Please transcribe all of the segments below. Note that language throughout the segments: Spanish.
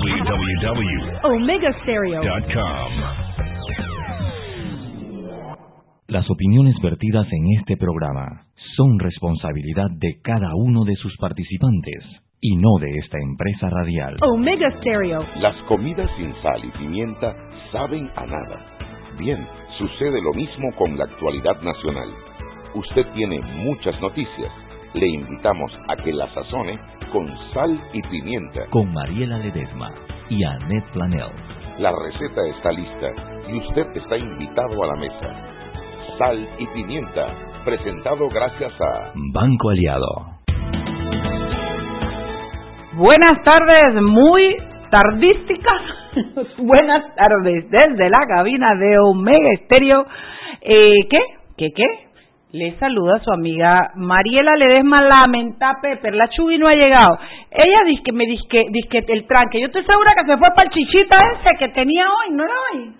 www.omegastereo.com. Las opiniones vertidas en este programa son responsabilidad de cada uno de sus participantes y no de esta empresa radial. Omega Stereo. Las comidas sin sal y pimienta saben a nada. Bien, sucede lo mismo con la actualidad nacional. Usted tiene muchas noticias. Le invitamos a que la sazone con sal y pimienta. Con Mariela Ledesma y Annette Planel. La receta está lista y usted está invitado a la mesa. Sal y pimienta, presentado gracias a Banco Aliado. Buenas tardes, muy tardísticas. Buenas tardes desde la cabina de Omega Estéreo. Eh, ¿Qué? ¿Qué qué? Le saluda su amiga Mariela Ledesma Lamenta Pepper. La Chubi no ha llegado. Ella dice que me dice que, el tranque. Yo estoy segura que se fue para el chichita ese que tenía hoy, no era hoy.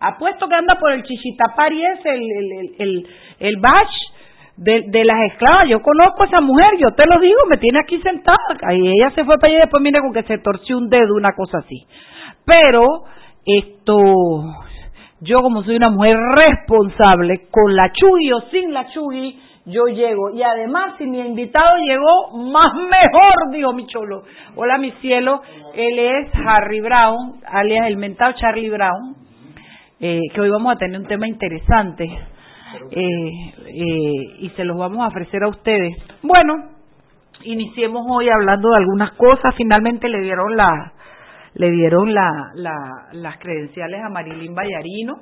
Apuesto que anda por el chichita pari ese, el, el, el, el, bash de, de, las esclavas. Yo conozco a esa mujer, yo te lo digo, me tiene aquí sentada. Y ella se fue para allá y después mira con que se torció un dedo, una cosa así. Pero esto, yo como soy una mujer responsable, con la chugui o sin la chugui, yo llego. Y además, si mi invitado llegó, más mejor, dijo mi cholo. Hola, mi cielo. Él es Harry Brown, alias el mentado Charlie Brown, eh, que hoy vamos a tener un tema interesante. Eh, eh, y se los vamos a ofrecer a ustedes. Bueno, iniciemos hoy hablando de algunas cosas. Finalmente le dieron la, le dieron la, las credenciales a Marilyn Vallarino.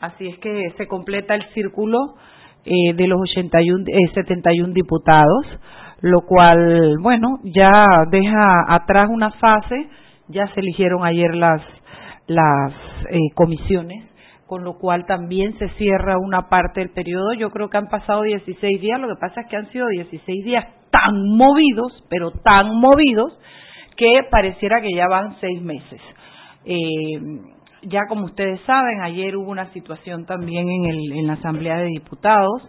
Así es que se completa el círculo eh, de los 81, 71 eh, diputados, lo cual, bueno, ya deja atrás una fase. Ya se eligieron ayer las, las eh, comisiones con lo cual también se cierra una parte del periodo. Yo creo que han pasado 16 días, lo que pasa es que han sido 16 días tan movidos, pero tan movidos, que pareciera que ya van seis meses. Eh, ya como ustedes saben, ayer hubo una situación también en, el, en la Asamblea de Diputados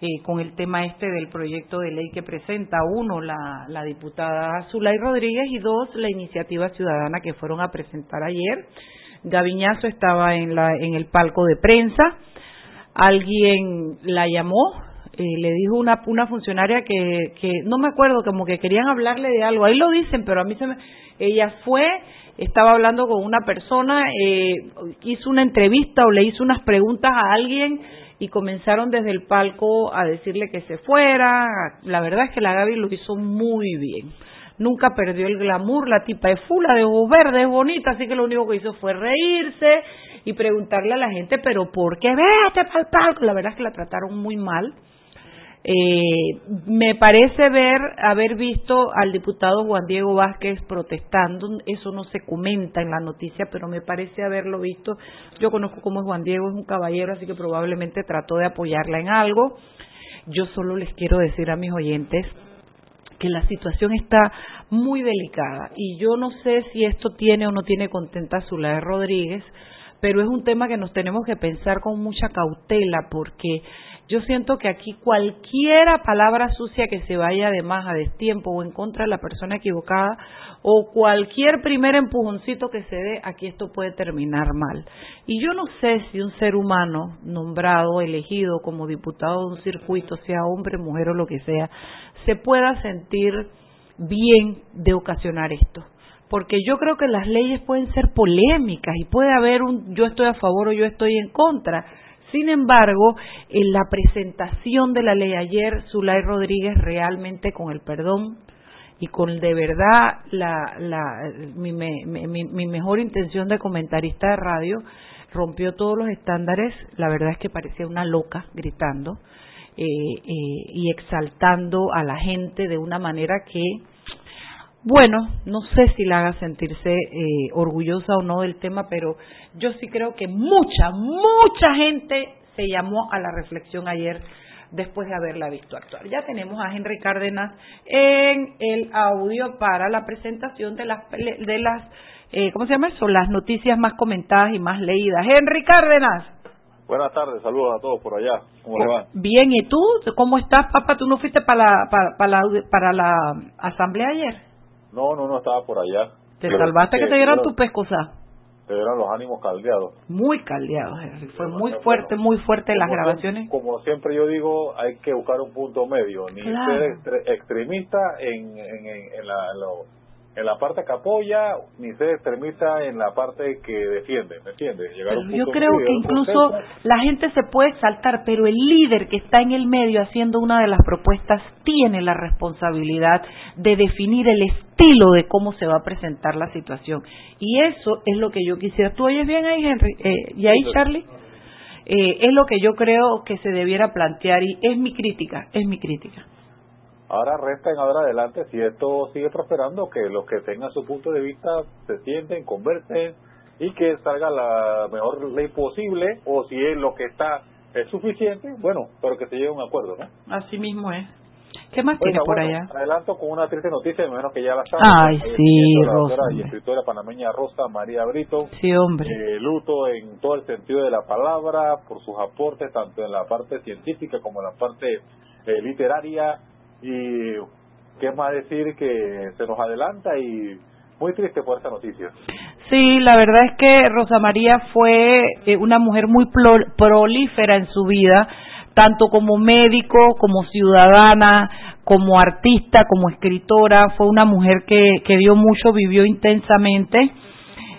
eh, con el tema este del proyecto de ley que presenta, uno, la, la diputada Zulay Rodríguez y dos, la iniciativa ciudadana que fueron a presentar ayer. Gaviñazo estaba en, la, en el palco de prensa, alguien la llamó, eh, le dijo una, una funcionaria que, que no me acuerdo, como que querían hablarle de algo, ahí lo dicen, pero a mí se me, ella fue, estaba hablando con una persona, eh, hizo una entrevista o le hizo unas preguntas a alguien y comenzaron desde el palco a decirle que se fuera, la verdad es que la Gaby lo hizo muy bien nunca perdió el glamour, la tipa es fula, de ojos verdes, bonita, así que lo único que hizo fue reírse y preguntarle a la gente, pero ¿por qué vete para el palco? La verdad es que la trataron muy mal. Eh, me parece ver, haber visto al diputado Juan Diego Vázquez protestando, eso no se comenta en la noticia, pero me parece haberlo visto. Yo conozco cómo es Juan Diego, es un caballero, así que probablemente trató de apoyarla en algo. Yo solo les quiero decir a mis oyentes que la situación está muy delicada y yo no sé si esto tiene o no tiene contenta a Zulay Rodríguez, pero es un tema que nos tenemos que pensar con mucha cautela porque yo siento que aquí cualquiera palabra sucia que se vaya de más a destiempo o en contra de la persona equivocada o cualquier primer empujoncito que se dé, aquí esto puede terminar mal. Y yo no sé si un ser humano nombrado, elegido como diputado de un circuito, sea hombre, mujer o lo que sea, se pueda sentir bien de ocasionar esto porque yo creo que las leyes pueden ser polémicas y puede haber un yo estoy a favor o yo estoy en contra, sin embargo, en la presentación de la ley ayer, Zulay Rodríguez realmente con el perdón y con de verdad la, la, mi, mi, mejor intención de comentarista de radio, rompió todos los estándares, la verdad es que parecía una loca gritando eh, eh, y exaltando a la gente de una manera que bueno, no sé si la haga sentirse eh, orgullosa o no del tema, pero yo sí creo que mucha, mucha gente se llamó a la reflexión ayer después de haberla visto actuar. Ya tenemos a Henry Cárdenas en el audio para la presentación de las, de las eh, ¿cómo se llama eso? Las noticias más comentadas y más leídas. Henry Cárdenas. Buenas tardes, saludos a todos por allá. ¿Cómo le va? Bien, ¿y tú? ¿Cómo estás, papá? ¿Tú no fuiste para para, para, la, para la asamblea ayer? No, no, no estaba por allá. Te salvaste que te dieran tu pescosa. Te dieron los ánimos caldeados. Muy caldeados, Fue muy fuerte, muy fuerte las grabaciones. como siempre yo digo, hay que buscar un punto medio. Ni ser extremista en, en, en, la, en la parte que apoya ni se extremista en la parte que defiende, ¿me entiendes? yo creo que incluso la gente se puede saltar, pero el líder que está en el medio haciendo una de las propuestas tiene la responsabilidad de definir el estilo de cómo se va a presentar la situación. Y eso es lo que yo quisiera. ¿Tú oyes bien ahí, Henry? Eh, ¿Y ahí, Charlie? Eh, es lo que yo creo que se debiera plantear y es mi crítica, es mi crítica. Ahora resta en ahora adelante, si esto sigue prosperando, que los que tengan su punto de vista se sienten, conversen y que salga la mejor ley posible, o si es lo que está es suficiente, bueno, pero que se llegue a un acuerdo, ¿no? Así mismo es. ¿Qué más tiene por allá? Adelanto con una triste noticia, de menos que ya la saben. Ay, sí, Rosa. y escritora panameña Rosa María Brito. Sí, hombre. Eh, luto en todo el sentido de la palabra, por sus aportes, tanto en la parte científica como en la parte eh, literaria y qué más decir que se nos adelanta y muy triste por esta noticia. Sí, la verdad es que Rosa María fue eh, una mujer muy prolífera en su vida, tanto como médico, como ciudadana, como artista, como escritora. Fue una mujer que, que dio mucho, vivió intensamente.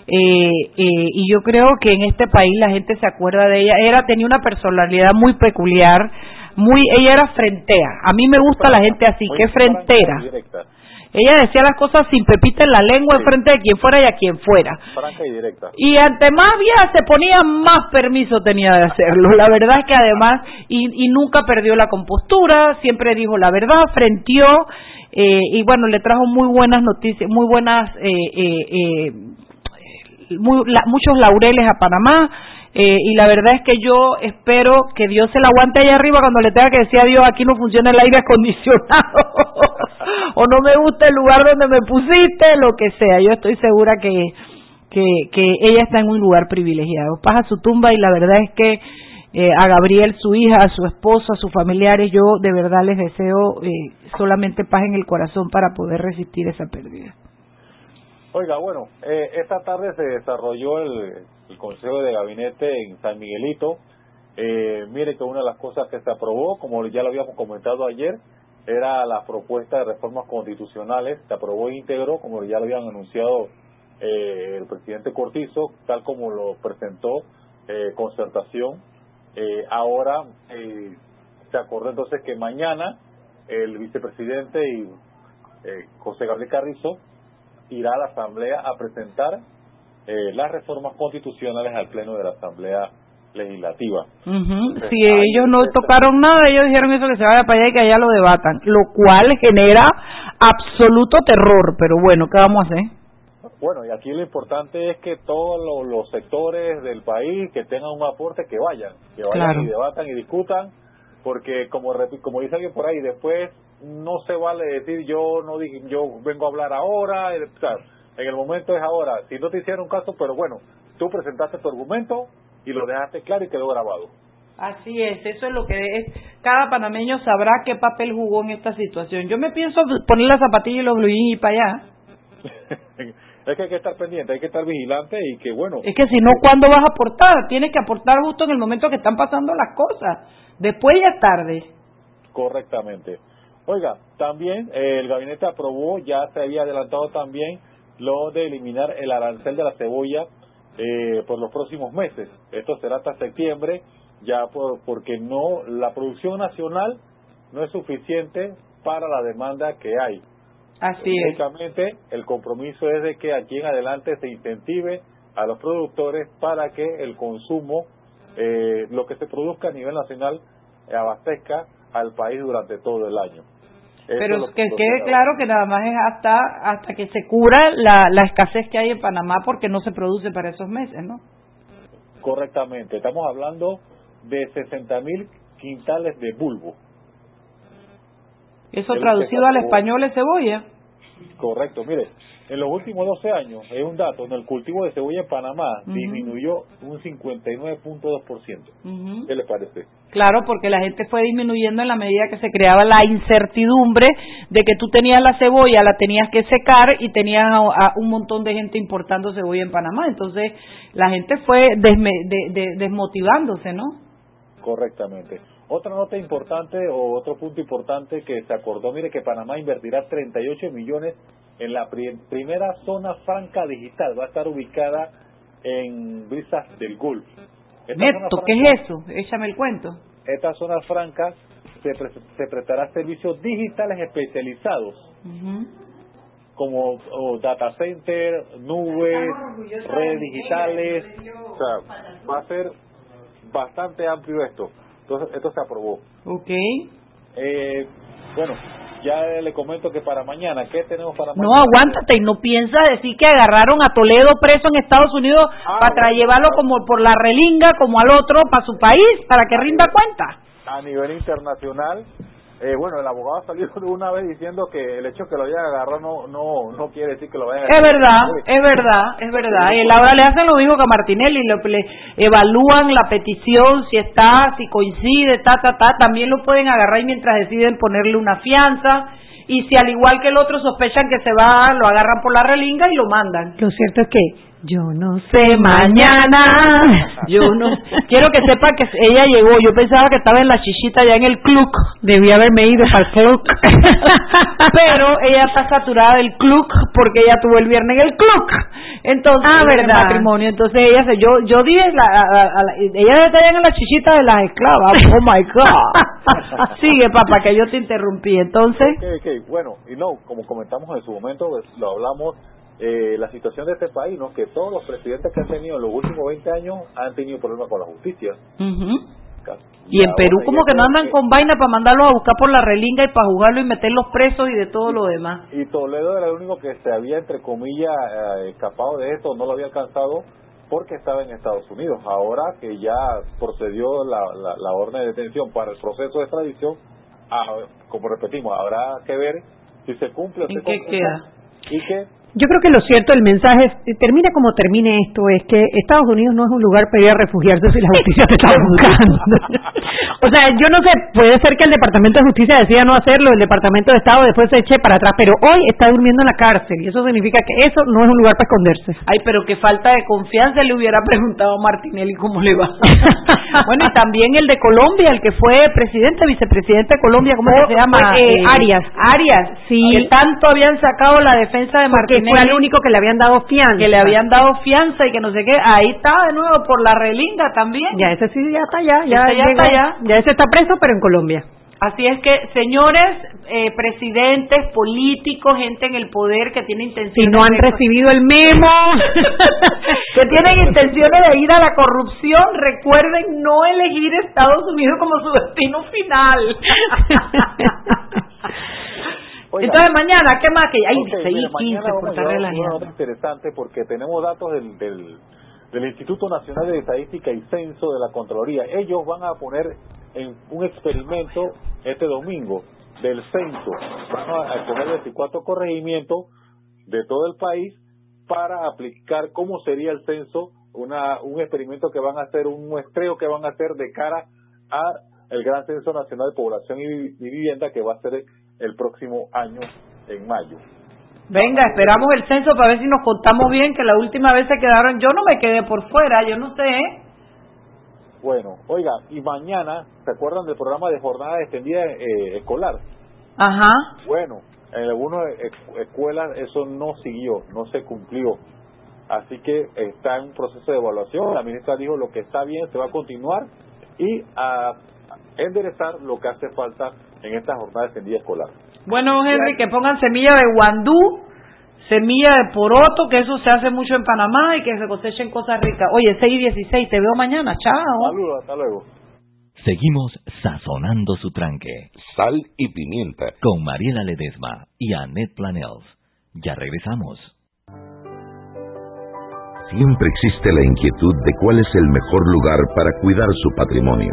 Eh, eh, y yo creo que en este país la gente se acuerda de ella. Era tenía una personalidad muy peculiar, muy ella era frentea. A mí me gusta la gente así, que frentera. Ella decía las cosas sin pepita en la lengua en frente de quien fuera y a quien fuera. Franca y directa. Y ante más vía se ponía más permiso tenía de hacerlo. La verdad es que además, y, y nunca perdió la compostura, siempre dijo la verdad, frenteó, eh, y bueno, le trajo muy buenas noticias, muy buenas, eh, eh, eh muy, muchos laureles a Panamá. Eh, y la verdad es que yo espero que Dios se la aguante allá arriba cuando le tenga que decir a Dios aquí no funciona el aire acondicionado o no me gusta el lugar donde me pusiste, lo que sea. Yo estoy segura que, que, ella está en un lugar privilegiado. Pasa su tumba y la verdad es que eh, a Gabriel, su hija, a su esposa, a sus familiares, yo de verdad les deseo eh, solamente paz en el corazón para poder resistir esa pérdida. Oiga, bueno, eh, esta tarde se desarrolló el, Consejo de Gabinete en San Miguelito. Eh, mire que una de las cosas que se aprobó, como ya lo habíamos comentado ayer, era la propuesta de reformas constitucionales. Se aprobó íntegro, como ya lo habían anunciado eh, el presidente Cortizo, tal como lo presentó eh, concertación. Eh, ahora eh, se acordó entonces que mañana el vicepresidente y José Gabriel Carrizo irá a la Asamblea a presentar eh, las reformas constitucionales al Pleno de la Asamblea Legislativa. si ellos no tocaron nada, ellos dijeron eso que se vaya para allá y que allá lo debatan, lo cual genera absoluto terror, pero bueno, ¿qué vamos a hacer? Bueno, y aquí lo importante es que todos los, sectores del país que tengan un aporte, que vayan, que vayan y debatan y discutan, porque como como dice alguien por ahí, después no se vale decir yo no dije, yo vengo a hablar ahora, en el momento es ahora. Si no te hicieron caso, pero bueno, tú presentaste tu argumento y lo dejaste claro y quedó grabado. Así es, eso es lo que es. Cada panameño sabrá qué papel jugó en esta situación. Yo me pienso poner la zapatilla y los blue y para allá. es que hay que estar pendiente, hay que estar vigilante y que bueno. Es que si no, ¿cuándo vas a aportar? Tienes que aportar justo en el momento que están pasando las cosas. Después ya es tarde. Correctamente. Oiga, también eh, el gabinete aprobó, ya se había adelantado también lo de eliminar el arancel de la cebolla eh, por los próximos meses. Esto será hasta septiembre, ya por, porque no la producción nacional no es suficiente para la demanda que hay. Así es. el compromiso es de que aquí en adelante se incentive a los productores para que el consumo, eh, lo que se produzca a nivel nacional, abastezca al país durante todo el año. Pero que quede claro que nada más es hasta hasta que se cura la, la escasez que hay en Panamá porque no se produce para esos meses, ¿no? Correctamente. Estamos hablando de 60 mil quintales de bulbo. Eso traducido al español es cebolla. Correcto. Mire, en los últimos 12 años, es un dato, en el cultivo de cebolla en Panamá disminuyó un 59.2%. ¿Qué le parece? Claro, porque la gente fue disminuyendo en la medida que se creaba la incertidumbre de que tú tenías la cebolla, la tenías que secar y tenías a, un montón de gente importando cebolla en Panamá. Entonces, la gente fue desmotivándose, ¿no? Correctamente. Otra nota importante o otro punto importante que se acordó, mire que Panamá invertirá 38 millones en la primera zona franca digital. Va a estar ubicada en Brisas del Gulf. Neto, ¿qué es eso? Échame el cuento. Esta zona franca se, se prestará servicios digitales especializados. como data center, nubes, redes digitales, o sea, va a ser bastante amplio esto. Entonces, esto se aprobó. Ok. Eh, bueno, ya le comento que para mañana, ¿qué tenemos para mañana? No, aguántate, y no piensa decir que agarraron a Toledo preso en Estados Unidos ah, para llevarlo como por la relinga, como al otro, para su país, para que rinda cuenta. A nivel internacional, eh, bueno, el abogado salió una vez diciendo que el hecho que lo haya agarrado no no no quiere decir que lo vayan a Es verdad, es verdad, es verdad. Y ahora le hacen lo mismo que a Martinelli, le, le, evalúan la petición, si está, si coincide, ta, ta, ta. También lo pueden agarrar y mientras deciden ponerle una fianza. Y si al igual que el otro sospechan que se va, lo agarran por la relinga y lo mandan. Lo cierto es que yo no sé mañana. Yo no. Quiero que sepa que ella llegó. Yo pensaba que estaba en la chichita ya en el club. Debía haberme ido para el club. Pero ella está saturada del club porque ella tuvo el viernes en el club. Entonces, ah, verdad. matrimonio. Entonces ella se, yo, yo dije, ella está ya en la chichita de las esclavas. Oh my God. Sigue, papá, que yo te interrumpí. Entonces. Okay, okay. Bueno, y no, como comentamos en su momento, pues, lo hablamos eh, la situación de este país, ¿no? Que todos los presidentes que han tenido en los últimos 20 años han tenido problemas con la justicia. Y, en Perú como que no andan con vaina para mandarlos a buscar por la relinga y para juzgarlo y meterlos presos y de todo lo demás. Y Toledo era el único que se había, entre comillas, eh, escapado de esto, no lo había alcanzado porque estaba en Estados Unidos. Ahora que ya procedió la, la, orden de detención para el proceso de extradición, ah, como repetimos, habrá que ver si se cumple o se qué queda? Y que yo creo que lo cierto, el mensaje, es, termina como termine esto, es que Estados Unidos no es un lugar para ir a refugiarse si la justicia te está buscando. o sea, yo no sé, puede ser que el Departamento de Justicia decida no hacerlo, el Departamento de Estado después se eche para atrás, pero hoy está durmiendo en la cárcel y eso significa que eso no es un lugar para esconderse. Ay, pero qué falta de confianza le hubiera preguntado a Martinelli cómo le va. bueno, y también el de Colombia, el que fue presidente, vicepresidente de Colombia, ¿cómo se llama? Eh, Arias. Arias, sí. Que tanto habían sacado la defensa de Martinelli fue el único que le habían dado fianza. Que le habían dado fianza y que no sé qué. Ahí está de nuevo por la relinga también. Ya ese sí ya está allá. Ya, ya está allá. Ya ese está preso, pero en Colombia. Así es que, señores, eh, presidentes, políticos, gente en el poder que tiene intenciones... Si no han recibido el memo... que tienen intenciones de ir a la corrupción, recuerden no elegir Estados Unidos como su destino final. Entonces mañana, ¿qué más? Que hay okay, 6, 15, vamos a una interesante porque tenemos datos del, del, del Instituto Nacional de Estadística y Censo de la Contraloría. Ellos van a poner en un experimento este domingo del censo. Van a poner 24 corregimientos de todo el país para aplicar cómo sería el censo, una, un experimento que van a hacer, un muestreo que van a hacer de cara a el Gran Censo Nacional de Población y Vivienda que va a ser el próximo año en mayo. Venga, esperamos el censo para ver si nos contamos bien, que la última vez se quedaron, yo no me quedé por fuera, yo no sé. ¿eh? Bueno, oiga, y mañana, ¿se acuerdan del programa de jornada extendida eh, escolar? Ajá. Bueno, en algunas escuelas eso no siguió, no se cumplió. Así que está en un proceso de evaluación. La ministra dijo lo que está bien se va a continuar y a enderezar lo que hace falta en esta jornada extendida escolar. Bueno, Henry, que pongan semilla de guandú, semilla de poroto, que eso se hace mucho en Panamá y que se cosechen cosas ricas. Oye, 6 y 16, te veo mañana, chao. Saludos, hasta luego. Seguimos sazonando su tranque. Sal y pimienta. Con Mariela Ledesma y Annette Planels. Ya regresamos. Siempre existe la inquietud de cuál es el mejor lugar para cuidar su patrimonio.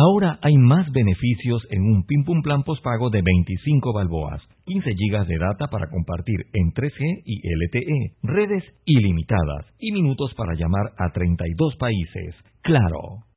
Ahora hay más beneficios en un Pim Plan postpago de 25 balboas, 15 gigas de data para compartir en 3G y LTE, redes ilimitadas y minutos para llamar a 32 países. Claro.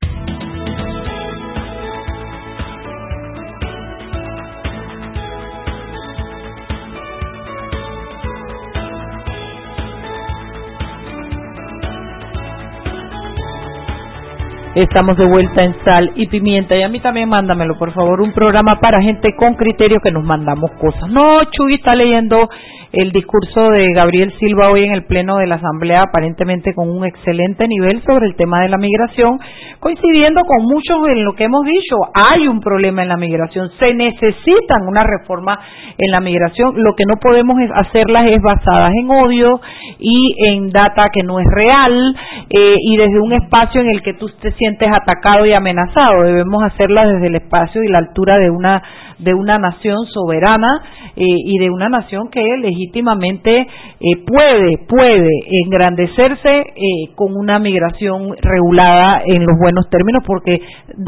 Estamos de vuelta en Sal y Pimienta. Y a mí también mándamelo, por favor, un programa para gente con criterio que nos mandamos cosas. No, Chuy está leyendo el discurso de Gabriel Silva hoy en el Pleno de la Asamblea, aparentemente con un excelente nivel sobre el tema de la migración, coincidiendo con muchos en lo que hemos dicho. Hay un problema en la migración, se necesitan una reforma en la migración. Lo que no podemos hacerlas es basadas en odio y en data que no es real eh, y desde un espacio en el que tú te sientes atacado y amenazado. Debemos hacerlas desde el espacio y la altura de una de una nación soberana eh, y de una nación que legítimamente eh, puede puede engrandecerse eh, con una migración regulada en los buenos términos porque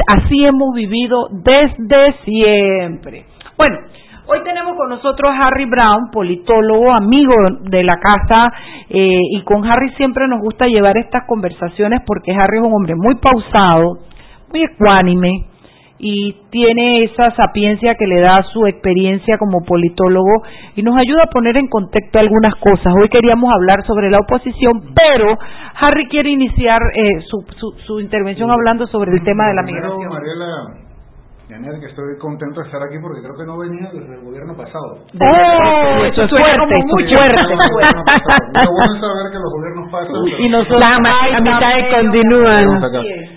así hemos vivido desde siempre. Bueno, Hoy tenemos con nosotros a Harry Brown, politólogo, amigo de la casa, y con Harry siempre nos gusta llevar estas conversaciones porque Harry es un hombre muy pausado, muy ecuánime, y tiene esa sapiencia que le da su experiencia como politólogo y nos ayuda a poner en contexto algunas cosas. Hoy queríamos hablar sobre la oposición, pero Harry quiere iniciar eh, su, su, su, intervención hablando sobre el tema de la migración. Mariela, que estoy contento de estar aquí porque creo que no venía desde el gobierno pasado. ¡Oh! Eso es fuerte, muy fuerte. Pero bueno saber que los gobiernos pasan. Y nosotros a mitad continúan.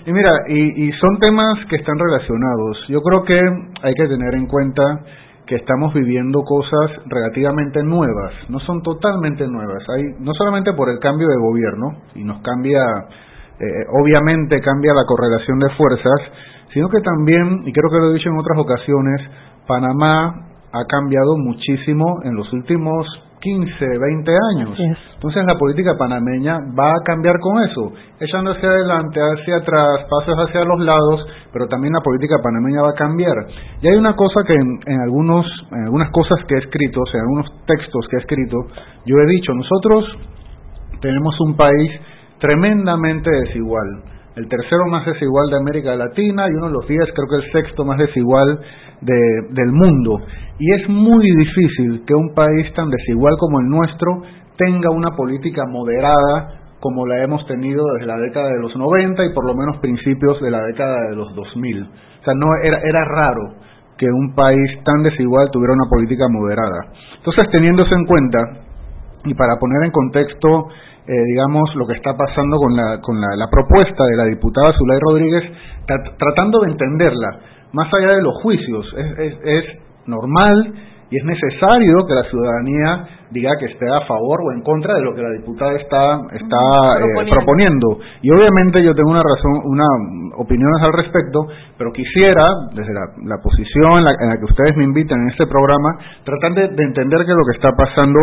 Y mira, y, y son temas que están relacionados. Yo creo que hay que tener en cuenta que estamos viviendo cosas relativamente nuevas, no son totalmente nuevas. Hay no solamente por el cambio de gobierno y nos cambia, eh, obviamente cambia la correlación de fuerzas, sino que también, y creo que lo he dicho en otras ocasiones, Panamá ha cambiado muchísimo en los últimos 15, 20 años. Entonces la política panameña va a cambiar con eso, echando hacia adelante, hacia atrás, pasos hacia los lados, pero también la política panameña va a cambiar. Y hay una cosa que en, algunos, en algunas cosas que he escrito, o sea, en algunos textos que he escrito, yo he dicho, nosotros tenemos un país tremendamente desigual el tercero más desigual de América Latina y uno de los diez, creo que el sexto más desigual del mundo. Y es muy difícil que un país tan desigual como el nuestro tenga una política moderada como la hemos tenido desde la década de los 90 y por lo menos principios de la década de los 2000. O sea, no era, era raro que un país tan desigual tuviera una política moderada. Entonces, teniéndose en cuenta, y para poner en contexto, eh, digamos, lo que está pasando con la, con la, propuesta de la diputada Zulay Rodríguez, tratando de entenderla, más allá de los juicios, es, es normal y es necesario que la ciudadanía diga que esté a favor o en contra de lo que la diputada está está eh, proponiendo. y obviamente yo tengo una razón una opiniones al respecto pero quisiera desde la, posición en la, que ustedes me invitan en este programa tratar de, de entender qué es lo que está pasando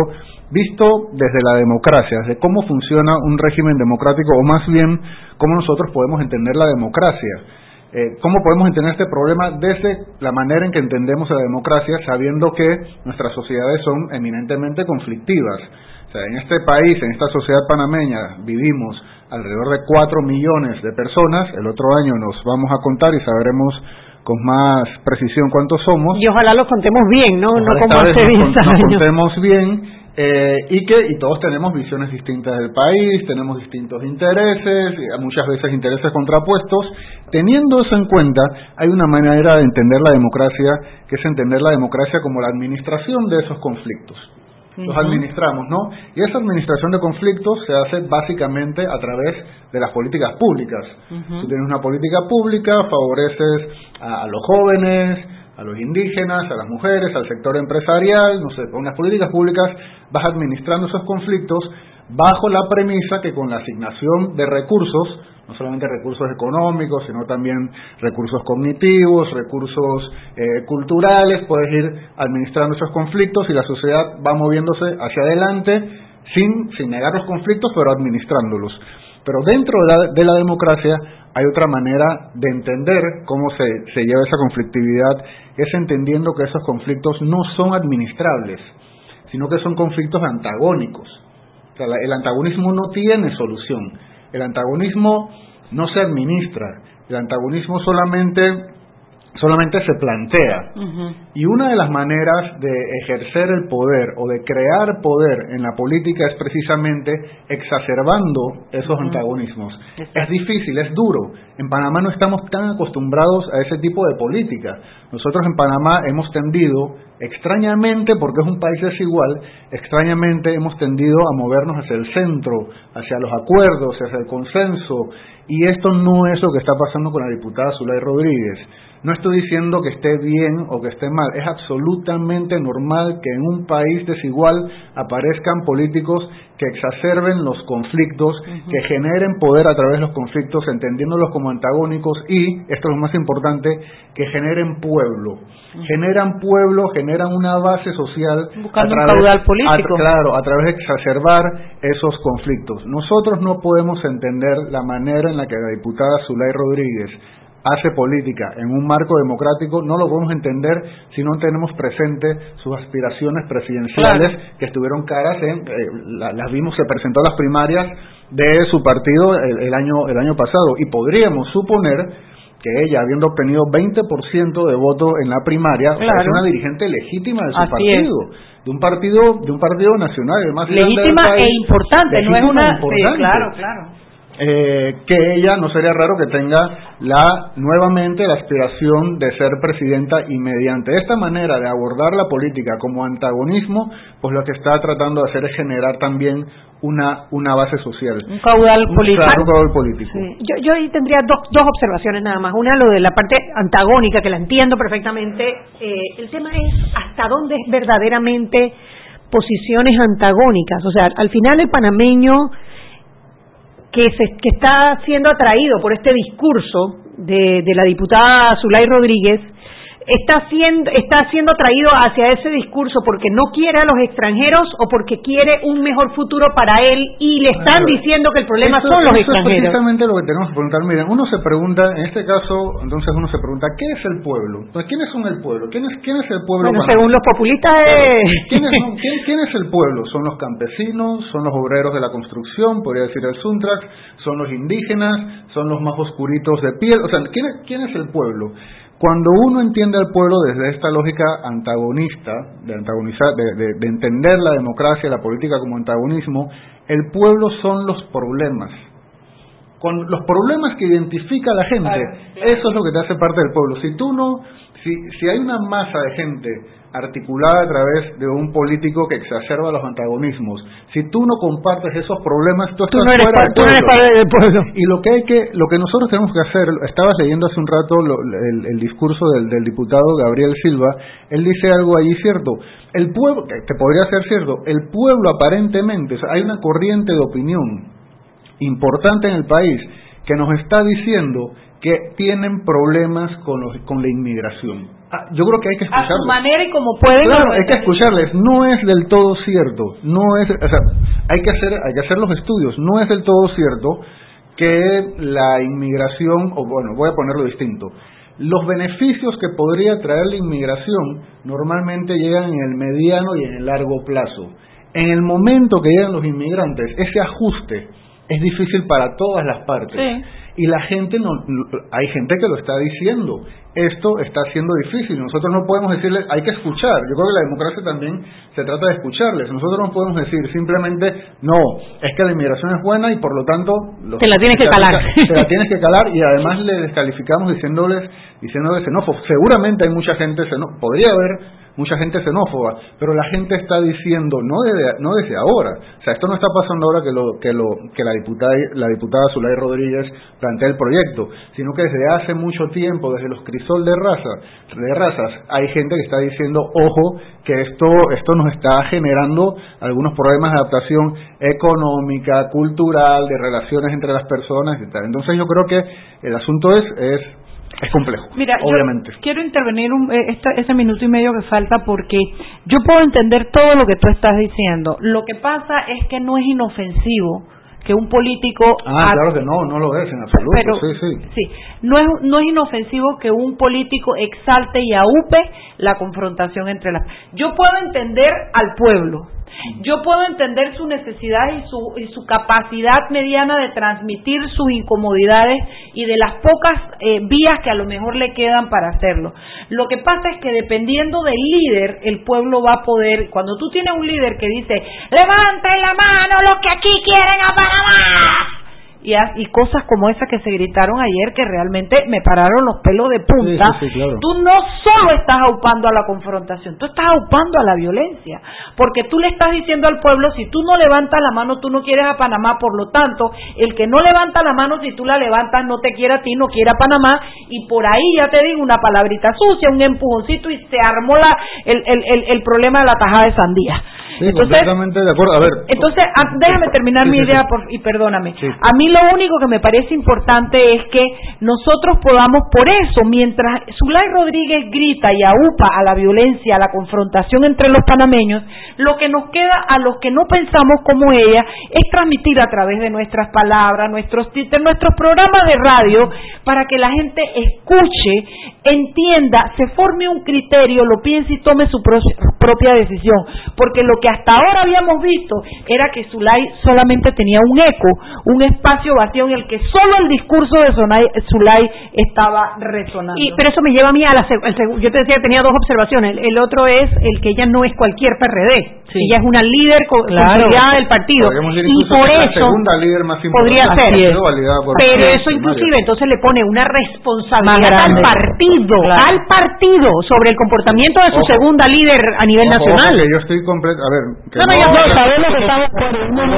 visto desde la democracia desde cómo funciona un régimen democrático o más bien cómo nosotros podemos entender la democracia eh, ¿Cómo podemos entender este problema desde la manera en que entendemos la democracia, sabiendo que nuestras sociedades son eminentemente conflictivas? O sea, en este país, en esta sociedad panameña, vivimos alrededor de 4 millones de personas. El otro año nos vamos a contar y sabremos con más precisión cuántos somos. Y ojalá los contemos bien, ¿no? no como hace 10 años. Nos contemos bien eh, y que y todos tenemos visiones distintas del país, tenemos distintos intereses, muchas veces intereses contrapuestos. Teniendo eso en cuenta, hay una manera de entender la democracia, que es entender la democracia como la administración de esos conflictos. Los administramos, ¿no? Y esa administración de conflictos se hace básicamente a través de las políticas públicas. Si tienes una política pública, favoreces a los jóvenes, a los indígenas, a las mujeres, al sector empresarial, no sé, con las políticas públicas vas administrando esos conflictos bajo la premisa que con la asignación de recursos, no solamente recursos económicos, sino también recursos cognitivos, recursos eh, culturales, puedes ir administrando esos conflictos y la sociedad va moviéndose hacia adelante sin, sin negar los conflictos, pero administrándolos. Pero dentro de la, democracia hay otra manera de entender cómo se, se lleva esa conflictividad, es entendiendo que esos conflictos no son administrables, sino que son conflictos antagónicos. O sea, el antagonismo no tiene solución. El antagonismo no se administra. El antagonismo solamente solamente se plantea. Y una de las maneras de ejercer el poder o de crear poder en la política es precisamente exacerbando esos antagonismos. Es difícil, es duro. En Panamá no estamos tan acostumbrados a ese tipo de política. Nosotros en Panamá hemos tendido, extrañamente, porque es un país desigual, extrañamente hemos tendido a movernos hacia el centro, hacia los acuerdos, hacia el consenso. Y esto no es lo que está pasando con la diputada Zulay Rodríguez no estoy diciendo que esté bien o que esté mal, es absolutamente normal que en un país desigual aparezcan políticos que exacerben los conflictos, que generen poder a través de los conflictos, entendiéndolos como antagónicos y, esto es lo más importante, que generen pueblo. Generan pueblo, generan una base social. Buscando un caudal político. claro, a través de exacerbar esos conflictos. Nosotros no podemos entender la manera en la que la diputada Zulay Rodríguez hace política en un marco democrático, no lo podemos entender si no tenemos presente sus aspiraciones presidenciales que estuvieron caras en, eh, las vimos, se presentó a las primarias de su partido el, año, el año pasado. Y podríamos suponer que ella, habiendo obtenido 20% de votos en la primaria, es una dirigente legítima de su partido, de un partido de un partido nacional, además legítima e importante, no es una, claro, claro eh, que ella no sería raro que tenga la nuevamente la aspiración de ser presidenta y mediante esta manera de abordar la política como antagonismo, pues lo que está tratando de hacer es generar también una, una base social. Un caudal político. un caudal político. Yo, yo ahí tendría dos, dos observaciones nada más. Una, lo de la parte antagónica, que la entiendo perfectamente. Eh, el tema es hasta dónde es verdaderamente posiciones antagónicas. O sea, al final el panameño que, se, que está siendo atraído por este discurso de, de la diputada Zulay Rodríguez está siendo está siendo atraído hacia ese discurso porque no quiere a los extranjeros o porque quiere un mejor futuro para él y le están diciendo que el problema son los extranjeros. Es precisamente lo que tenemos que preguntar. Miren, uno se pregunta, en este caso, entonces uno se pregunta, ¿qué es el pueblo? ¿Quiénes son el pueblo? ¿Quién es, quién es el pueblo? Bueno, según los populistas, ¿Quién, ¿quién, es el pueblo? Son los campesinos, son los obreros de la construcción, podría decir el Suntrax, son los indígenas, son los más oscuritos de piel. O sea, ¿quién, quién es el pueblo? Cuando uno entiende al pueblo desde esta lógica antagonista, de, antagonizar, de, entender la democracia la política como antagonismo, el pueblo son los problemas. Con los problemas que identifica la gente, eso es lo que te hace parte del pueblo. Si tú no, si, si hay una masa de gente articulada a través de un político que exacerba los antagonismos. Si tú no compartes esos problemas, tú estás fuera del pueblo. Y lo que hay que, lo que nosotros tenemos que hacer, estabas leyendo hace un rato el, discurso del, del, diputado Gabriel Silva, él dice algo allí cierto. El pueblo, que podría ser cierto, el pueblo aparentemente, hay una corriente de opinión importante en el país que nos está diciendo que tienen problemas con, los, con la inmigración yo creo que hay que escucharles. A su manera y como pueden. Claro, hay que escucharles. No es del todo cierto. No es, o sea, hay que hacer, hay que hacer los estudios. No es del todo cierto que la inmigración, o bueno, voy a ponerlo distinto. Los beneficios que podría traer la inmigración normalmente llegan en el mediano y en el largo plazo. En el momento que llegan los inmigrantes, ese ajuste es difícil para todas las partes. Sí. Y la gente no hay gente que lo está diciendo. Esto está siendo difícil. Nosotros no podemos decirles hay que escuchar. Yo creo que la democracia también se trata de escucharles. Nosotros no podemos decir simplemente no es que la inmigración es buena y por lo tanto te la tienes que calar. Te la tienes que calar y además le descalificamos diciéndoles diciéndoles xenófobos. Seguramente hay mucha gente xenófoba podría haber mucha gente xenófoba, pero la gente está diciendo no desde no desde ahora, o sea, esto no está pasando ahora que lo que lo que la diputada la diputada Zulay Rodríguez plantea el proyecto, sino que desde hace mucho tiempo, desde los crisol de raza, de razas, hay gente que está diciendo, "Ojo, que esto esto nos está generando algunos problemas de adaptación económica, cultural, de relaciones entre las personas y tal." Entonces yo creo que el asunto es es es complejo. Mira, obviamente. quiero intervenir un, eh, ese minuto y medio que falta porque yo puedo entender todo lo que tú estás diciendo. Lo que pasa es que no es inofensivo que un político ah claro que no no lo es en absoluto sí sí sí no es no es inofensivo que un político exalte y aupe la confrontación entre las yo puedo entender al pueblo yo puedo entender su necesidad y su, y su capacidad mediana de transmitir sus incomodidades y de las pocas eh, vías que a lo mejor le quedan para hacerlo. Lo que pasa es que dependiendo del líder, el pueblo va a poder, cuando tú tienes un líder que dice, levanten la mano los que aquí quieren a Panamá, y, cosas como esas que se gritaron ayer que realmente me pararon los pelos de punta. Tú no solo estás aupando a la confrontación, tú estás aupando a la violencia, porque tú le estás diciendo al pueblo, si tú no levantas la mano, tú no quieres a Panamá, por lo tanto, el que no levanta la mano, si tú la levantas, no te quiere a ti, no quiere a Panamá, y por ahí ya te digo una palabrita sucia, un empujoncito, y se armó la, el, el, el problema de la tajada de sandía entonces, de acuerdo. A ver, entonces ah, déjame terminar mi idea por, y perdóname. A mí lo único que me parece importante es que nosotros podamos, por eso, mientras Zulay Rodríguez grita y aupa a la violencia, a la confrontación entre los panameños, lo que nos queda a los que no pensamos como ella es transmitir a través de nuestras palabras, nuestros de nuestros programas de radio, para que la gente escuche, entienda, se forme un criterio, lo piense y tome su propia decisión, porque lo que hasta ahora habíamos visto era que Zulay solamente tenía un eco, un espacio vacío en el que solo el discurso de Zulay estaba resonando. Y, pero eso me lleva a mí a la yo te decía que tenía dos observaciones. El, otro es el que ella no es cualquier PRD. Ella es una líder consolidada del partido. Y por eso podría ser. Pero eso inclusive entonces le pone una responsabilidad al partido, al partido sobre el comportamiento de su segunda líder a nivel nacional. yo estoy completo, a ver, que no, no, no, sabemos que estamos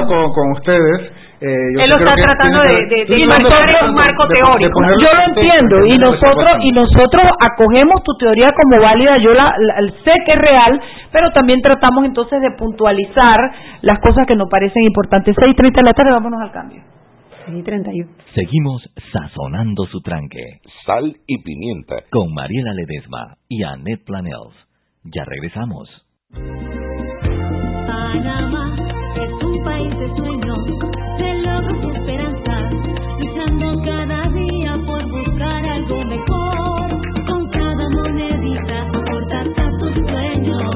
con, con ustedes. Eh, Él lo está tratando de, de, de, un marco teórico. yo lo entiendo y nosotros y nosotros acogemos tu teoría como válida. Yo la, sé que es real, pero también tratamos entonces de puntualizar las cosas que nos parecen importantes. 6:30 de la tarde, vámonos al cambio. Sí, 31. Seguimos sazonando su tranque. Sal y pimienta. Con Mariela Ledesma y Annette Planels. Ya regresamos. Panamá es un país de sueños, de logros y esperanza, luchando cada día por buscar algo mejor. Con cada monedita aportar tus sueños,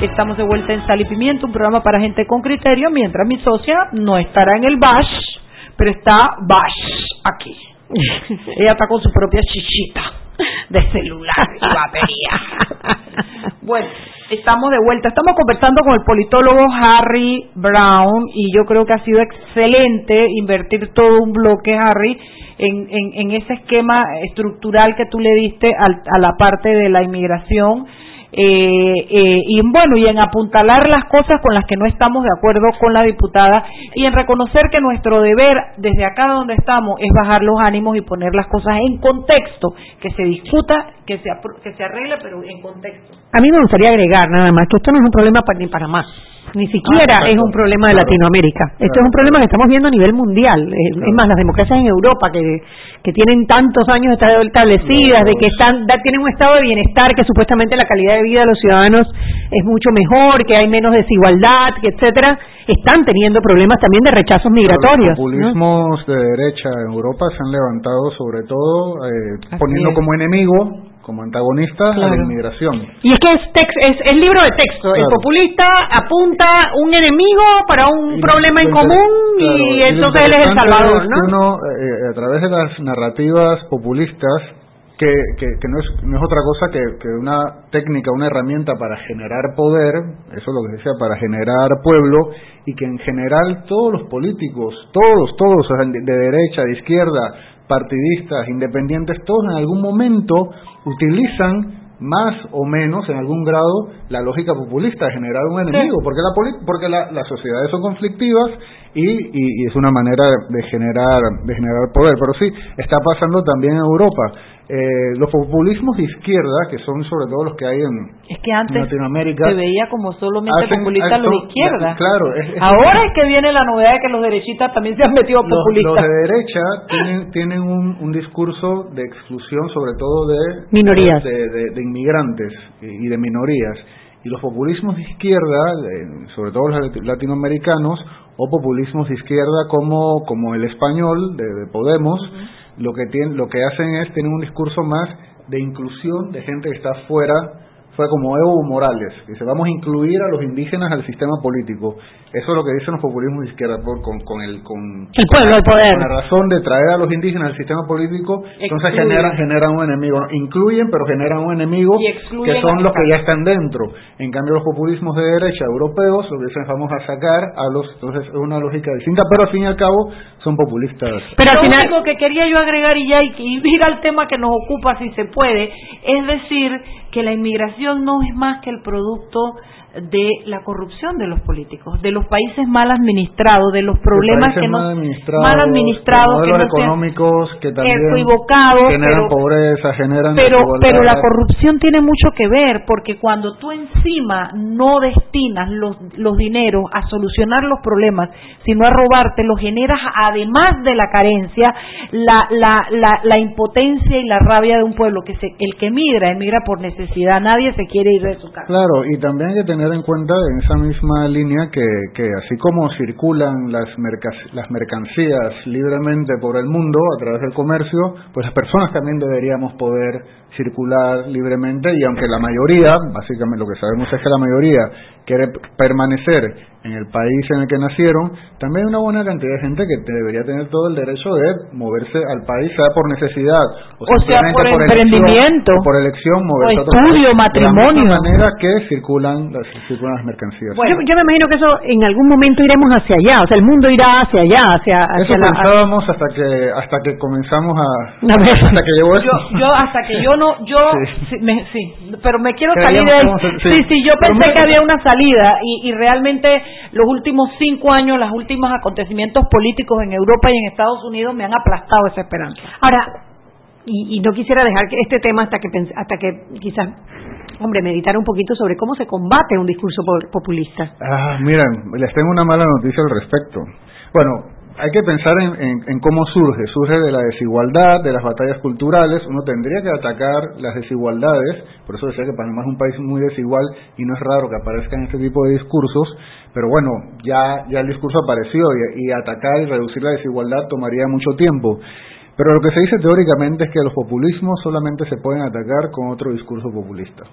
Estamos de vuelta en Sal y Pimiento, un programa para gente con criterio, mientras mi socia no estará en el Bash, pero está Bash aquí. Ella está con su propia chichita de celular y batería. bueno, estamos de vuelta. Estamos conversando con el politólogo Harry Brown y yo creo que ha sido excelente invertir todo un bloque, Harry, en, en, en ese esquema estructural que tú le diste al- a la parte de la inmigración eh, eh, y bueno y en apuntalar las cosas con las que no estamos de acuerdo con la diputada y en reconocer que nuestro deber desde acá donde estamos es bajar los ánimos y poner las cosas en contexto que se discuta que se que se arregle pero en contexto A mí me gustaría agregar nada más que esto no es un problema para, ni para más. Ni siquiera Ah, es un problema de Claro. Latinoamérica. Esto es un problema que estamos viendo a nivel mundial. Es, es más, las democracias en Europa que, que tienen tantos años esta- establecidas, de que están, da- tienen un estado de bienestar, que supuestamente la calidad de vida de los ciudadanos es mucho mejor, que hay menos desigualdad, que etcétera, están teniendo problemas también de rechazos migratorios. Los ¿no? populismos de derecha en Europa se han levantado sobre todo eh, poniendo es. como enemigo, como antagonista a Claro. la inmigración. Y es que es, tex- es, es libro de texto. El Claro. populista apunta un enemigo para un problema en común claro, y lo entonces él es el salvador, ¿no? uno, eh, a través de las narrativas populistas, que, que, que no, es, no es otra cosa que, que una técnica, una herramienta para generar poder, eso es lo que decía, para generar pueblo, y que en general todos los políticos, todos, todos, de derecha, de izquierda, partidistas, independientes, todos en algún momento utilizan más o menos en algún grado la lógica populista de generar un enemigo, porque la porque la- las sociedades son conflictivas y, y- y es una manera de generar de generar poder, pero sí está pasando también en Europa. eh, los populismos de izquierda, que son sobre todo los que hay en, Es que antes en Latinoamérica, se veía como solamente hacen- populistas hacen- los de izquierda. Claro, es- es- Ahora es que viene la novedad de que los derechistas también se han metido populistas. los de derecha tienen, tienen un, un discurso de exclusión sobre todo de Minorías. de, de- de inmigrantes y de minorías y los populismos de izquierda sobre todo los lati- latinoamericanos o populismos de izquierda como como el español de, de Podemos lo que tienen lo que hacen es tener un discurso más de inclusión de gente que está fuera fue como Evo Morales, que dice vamos a incluir a los indígenas al sistema político. Eso es lo que dicen los populismos de izquierda por, con, con el con, El pueblo al poder. con la razón de traer a los indígenas al sistema político, entonces generan, generan un enemigo. Incluyen, pero generan un enemigo que son los que ya están dentro. En cambio, los populismos de derecha europeos lo que dicen vamos a sacar a los. Entonces es una lógica distinta, pero al fin y al cabo son populistas. Pero al Lo final, único que quería yo agregar y ya y y ir al tema que nos ocupa si se puede, es decir que la inmigración no es más que el producto de la corrupción de los políticos, de los países mal administrados, de los problemas que no mal administrados, mal administrados, que no económicos que también equivocados, generan pero- pobreza, generan pero pero la corrupción tiene mucho que ver porque cuando tú encima no destinas los los dineros a solucionar los problemas sino a robarte los generas además de la carencia la la la, la impotencia y la rabia de un pueblo que se el que migra emigra por necesidad nadie se quiere ir de su casa. Claro, y también hay que tener en cuenta en esa misma línea que, que así como circulan las, las mercancías libremente por el mundo a través del comercio, pues las personas también deberíamos poder circular libremente y aunque la mayoría, básicamente lo que sabemos es que la mayoría quiere p- permanecer en el país en el que nacieron, también hay una buena cantidad de gente que debería tener todo el derecho de moverse al país, sea por necesidad o, O sea, por elección, emprendimiento. o por elección moverse O a otro país. estudio, De la matrimonio. misma manera que circulan las, circulan las mercancías. yo, yo me imagino que eso en algún momento iremos hacia allá, o sea, el mundo irá hacia allá, hacia, Eso hacia la... pensábamos hasta que hasta que comenzamos a, A ver. hasta que llegó yo, esto. yo hasta que yo no yo Sí. sí, me- sí, pero me quiero Creíamos salir de ahí. que sí. sí. sí yo pensé que había una salida y, y realmente los últimos cinco años los últimos acontecimientos políticos en Europa y en Estados Unidos me han aplastado esa esperanza Ahora, y, y no quisiera dejar que este tema hasta que pens- hasta que quizás, hombre, meditar un poquito sobre cómo se combate un discurso po- populista. Ah, miren, les tengo una mala noticia al respecto. Bueno, hay que pensar en, en- cómo surge. Surge de la desigualdad, de las batallas culturales. Uno tendría que atacar las desigualdades. Por eso decía que Panamá es un país muy desigual y no es raro que aparezcan este tipo de discursos. Pero bueno, ya, ya el discurso apareció y atacar y reducir la desigualdad tomaría mucho tiempo. Pero lo que se dice teóricamente es que los populismos solamente se pueden atacar con otro discurso populista.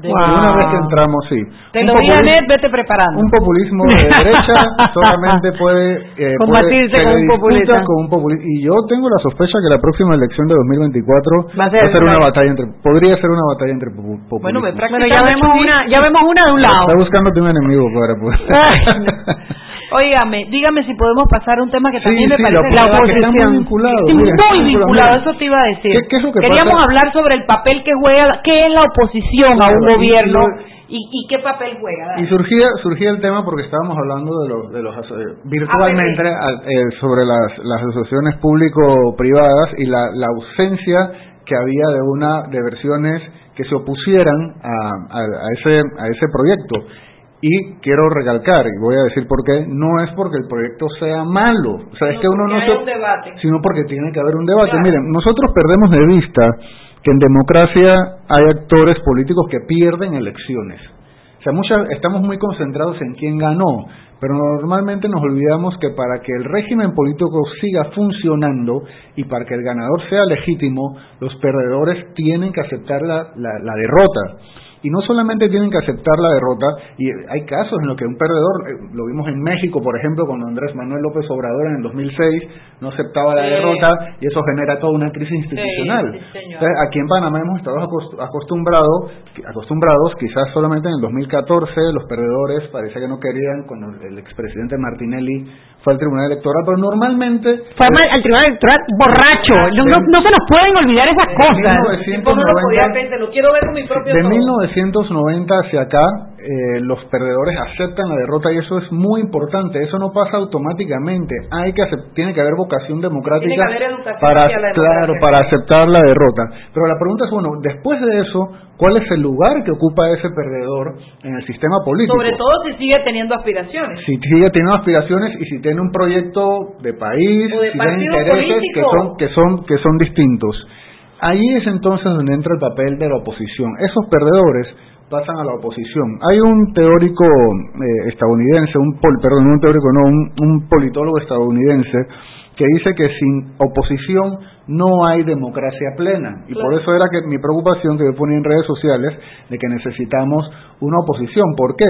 De- Una vez que entramos, sí. te Un lo dije populismo- Anet, vete preparando un populismo de derecha solamente puede, eh, Combatirse puede- con un populista. con un populista. Y yo tengo la sospecha que la próxima elección de 2024 Va a ser una una- batalla entre, podría ser una batalla entre popu- populismos. Bueno, me Bueno, ya vemos una, ya vemos una de un lado. Está buscándote un enemigo para poder. Óigame, dígame si podemos pasar a un tema que Sí, también me sí, parece la la oposición, que está muy vinculado. Mira, muy vinculado, eso te iba a decir. ¿Qué- qué es lo que Queríamos pasa? hablar sobre el papel que juega, qué es la oposición a un gobierno y y, qué papel juega. dale. Y surgía, surgía el tema porque estábamos hablando de los, de los eh, virtualmente al- eh, sobre las, las asociaciones público-privadas y la, la ausencia que había de una de versiones que se opusieran a, a, a ese a ese proyecto. Y quiero recalcar, y voy a decir por qué, no es porque el proyecto sea malo, o sea, es que uno no se, un debate. sino porque tiene que haber un debate. Claro. Miren, nosotros perdemos de vista que en democracia hay actores políticos que pierden elecciones. O sea, muchas, estamos muy concentrados en quién ganó, pero normalmente nos olvidamos que para que el régimen político siga funcionando y para que el ganador sea legítimo, los perdedores tienen que aceptar la, la, la derrota. Y no solamente tienen que aceptar la derrota, y hay casos en los que un perdedor, eh, lo vimos en México, por ejemplo, cuando Andrés Manuel López Obrador en el 2006 no aceptaba la Sí. derrota y eso genera toda una crisis institucional. sí. Entonces, aquí en Panamá hemos estado acost- acostumbrados, acostumbrados, quizás solamente en el 2014 los perdedores parece que no querían cuando el expresidente Martinelli fue al Tribunal Electoral, pero normalmente Fue al al Tribunal Electoral borracho. No, no, no se nos pueden olvidar esas cosas. Tipo, no lo podía ver, te lo quiero ver con mi propio de ojos. 1990 hacia acá, eh, los perdedores aceptan la derrota y eso es muy importante. Eso no pasa automáticamente. Hay que tiene que haber vocación democrática que haber para claro para aceptar la derrota. Pero la pregunta es bueno, después de eso, ¿cuál es el lugar que ocupa ese perdedor en el sistema político? Sobre todo si sigue teniendo aspiraciones. si sigue teniendo aspiraciones y si tiene un proyecto de país, O de si tiene intereses que político. son que son que son distintos. Ahí es entonces donde entra el papel de la oposición. Esos perdedores pasan a la oposición. Hay un teórico eh, estadounidense, un pol, perdón, no un teórico, no, un, un politólogo estadounidense que dice que sin oposición no hay democracia plena. Y por eso era que mi preocupación que yo ponía en redes sociales de que necesitamos una oposición. ¿Por qué?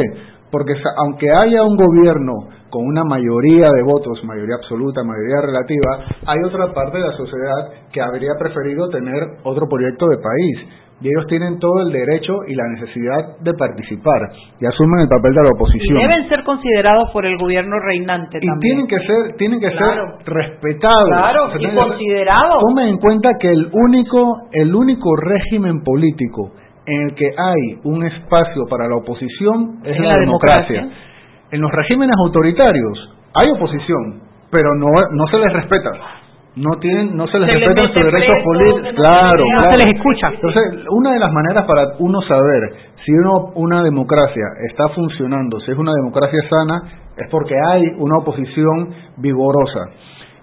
Porque aunque haya un gobierno con una mayoría de votos, mayoría absoluta, mayoría relativa, hay otra parte de la sociedad que habría preferido tener otro proyecto de país. Y ellos tienen todo el derecho y la necesidad de participar y asumen el papel de la Y oposición. deben ser considerados por el gobierno reinante Y también. tienen que ser, tienen que Claro. ser respetados. Claro, O sea, y considerados. Tomen en cuenta que el único, el único régimen político en el que hay un espacio para la oposición es la democracia. democracia. En los regímenes autoritarios hay oposición, pero no, no se les respeta. No tienen, no se les Se respetan sus derechos políticos. Claro, olvida. claro. No se les escucha. Entonces, una de las maneras para uno saber si uno, una democracia está funcionando, si es una democracia sana, es porque hay una oposición vigorosa.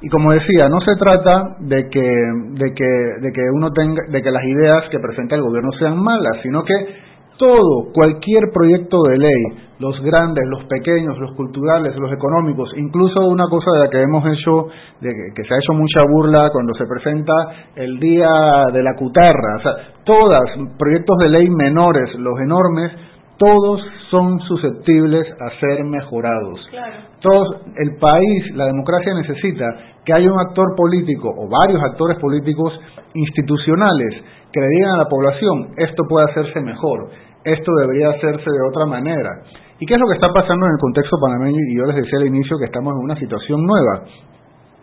Y como decía, no se trata de que, de que, de que uno tenga, de que las ideas que presenta el gobierno sean malas, sino que todo, cualquier proyecto de ley, los grandes, los pequeños, los culturales, los económicos, incluso una cosa de la que hemos hecho, de que, se ha hecho mucha burla cuando se presenta el día de la cutarra, o sea, todas, proyectos de ley menores, los enormes, todos son susceptibles a ser mejorados. Todos, el país, la democracia necesita que haya un actor político o varios actores políticos institucionales que le digan a la población esto puede hacerse mejor, esto debería hacerse de otra manera. ¿Y qué es lo que está pasando en el contexto panameño? Y yo les decía al inicio que estamos en una situación nueva.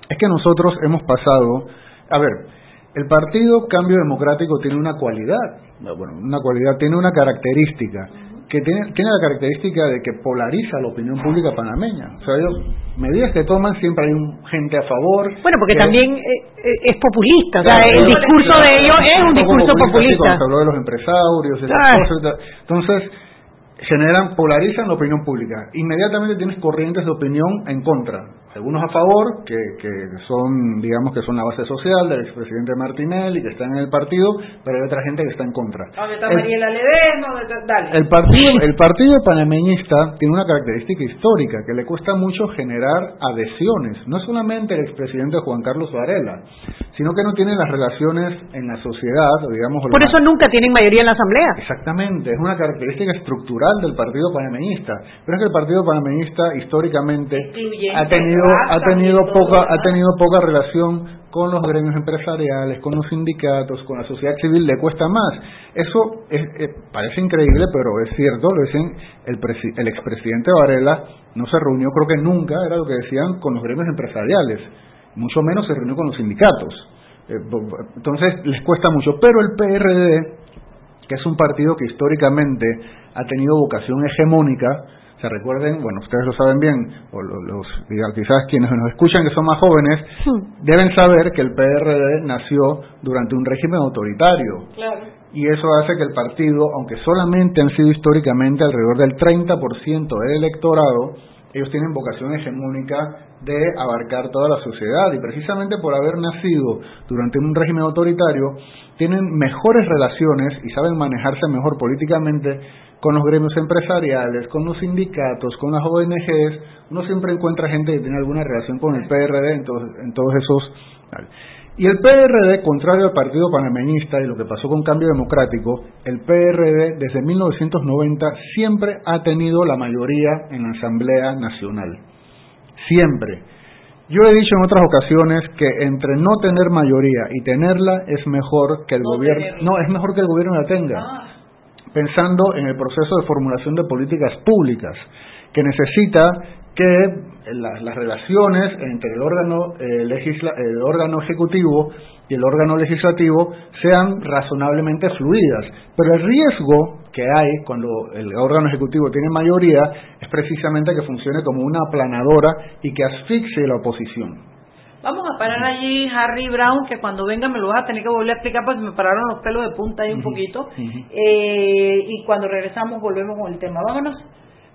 Es que nosotros hemos pasado, a ver, el Partido Cambio Democrático tiene una cualidad, bueno, una cualidad, tiene una característica, que tiene, tiene la característica de que polariza la opinión pública panameña. O sea, ellos, medidas que toman siempre hay un, gente a favor. Bueno, porque que- también eh, eh, es populista, o sea, el discurso de ellos es un discurso sí, populista. cuando se habló de los empresarios, cosas. Entonces, generan, polarizan la opinión pública. Inmediatamente tienes corrientes de opinión en contra. Algunos a favor, que, que son, digamos, que son la base social del expresidente Martinelli, que están en el partido, pero hay otra gente que está en contra. ¿Dónde está El- Mariela Ledesma? ¿Dónde está- Dale. el partido, el partido panameñista tiene una característica histórica que le cuesta mucho generar adhesiones. No solamente el expresidente Juan Carlos Varela, sino que no tiene las relaciones en la sociedad, o digamos. Por eso más- nunca tienen mayoría en la asamblea. Exactamente, es una característica estructural del partido panameñista. Pero es que el partido panameñista históricamente ha tenido, ha tenido poca, ha tenido poca relación con los gremios empresariales, con los sindicatos, con la sociedad civil, le cuesta más. Eso es- parece increíble, pero es cierto, lo dicen el, presi- el expresidente Varela, no se reunió, creo que nunca, era lo que decían, con los gremios empresariales, mucho menos se reunió con los sindicatos. Eh, entonces les cuesta mucho, pero el PRD, que es un partido que históricamente ha tenido vocación hegemónica, se recuerden, bueno, ustedes lo saben bien, o lo- los, quizás quienes nos escuchan que son más jóvenes, deben saber que el PRD nació durante un régimen autoritario. Y eso hace que el partido, aunque solamente han sido históricamente alrededor del 30% del electorado, ellos tienen vocación hegemónica de abarcar toda la sociedad y precisamente por haber nacido durante un régimen autoritario tienen mejores relaciones y saben manejarse mejor políticamente con los gremios empresariales, con los sindicatos, con las ONGs. Uno siempre encuentra gente que tiene alguna relación con el PRD en todos, en todos esos... Y el PRD, contrario al Partido Panameñista y lo que pasó con Cambio Democrático, el PRD desde 1990 siempre ha tenido la mayoría en la Asamblea Nacional. Siempre. Yo he dicho en otras ocasiones que entre no tener mayoría y tenerla es mejor que el gobierno, no, es mejor que el gobierno la tenga. Pensando en el proceso de formulación de políticas públicas. que necesita que las relaciones entre el órgano, eh, legisla, el órgano ejecutivo y el órgano legislativo sean razonablemente fluidas. Pero el riesgo que hay cuando el órgano ejecutivo tiene mayoría es precisamente que funcione como una aplanadora y que asfixie la oposición. Vamos a parar allí, Harry Brown, que cuando venga me lo vas a tener que volver a explicar porque me pararon los pelos de punta ahí un poquito. Eh, y cuando regresamos volvemos con el tema. Vámonos.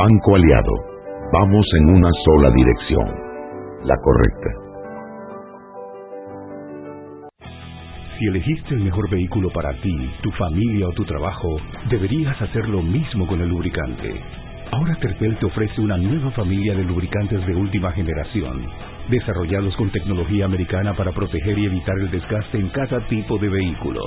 Banco Aliado, vamos en una sola dirección, la correcta. Si elegiste el mejor vehículo para ti, tu familia o tu trabajo, deberías hacer lo mismo con el lubricante. Ahora Terpel te ofrece una nueva familia de lubricantes de última generación, desarrollados con tecnología americana para proteger y evitar el desgaste en cada tipo de vehículo,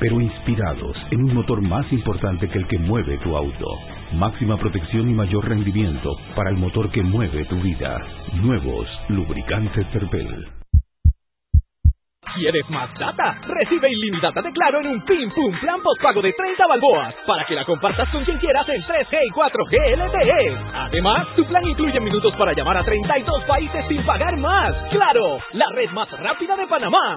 pero inspirados en un motor más importante que el que mueve tu auto. Máxima protección y mayor rendimiento para el motor que mueve tu vida. Nuevos lubricantes Terpel. ¿Quieres más data? Recibe ilimitada de Claro en un Pim Pum Plan Postpago de 30 balboas para que la compartas con quien quieras en 3G y 4G LTE. Además, tu plan incluye minutos para llamar a 32 países sin pagar más. ¡Claro! La red más rápida de Panamá.